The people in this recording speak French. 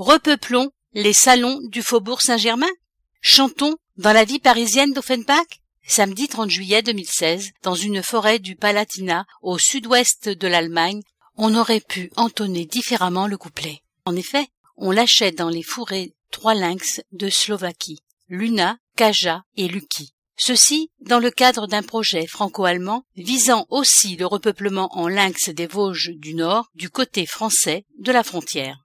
Repeuplons les salons du faubourg Saint-Germain Chantons dans la vie parisienne d'Offenbach Samedi 30 juillet 2016, dans une forêt du Palatinat au sud-ouest de l'Allemagne, on aurait pu entonner différemment le couplet. En effet, on lâchait dans les fourrés trois lynx de Slovaquie, Luna, Kaja et Lucky. Ceci dans le cadre d'un projet franco-allemand visant aussi le repeuplement en lynx des Vosges du Nord du côté français de la frontière.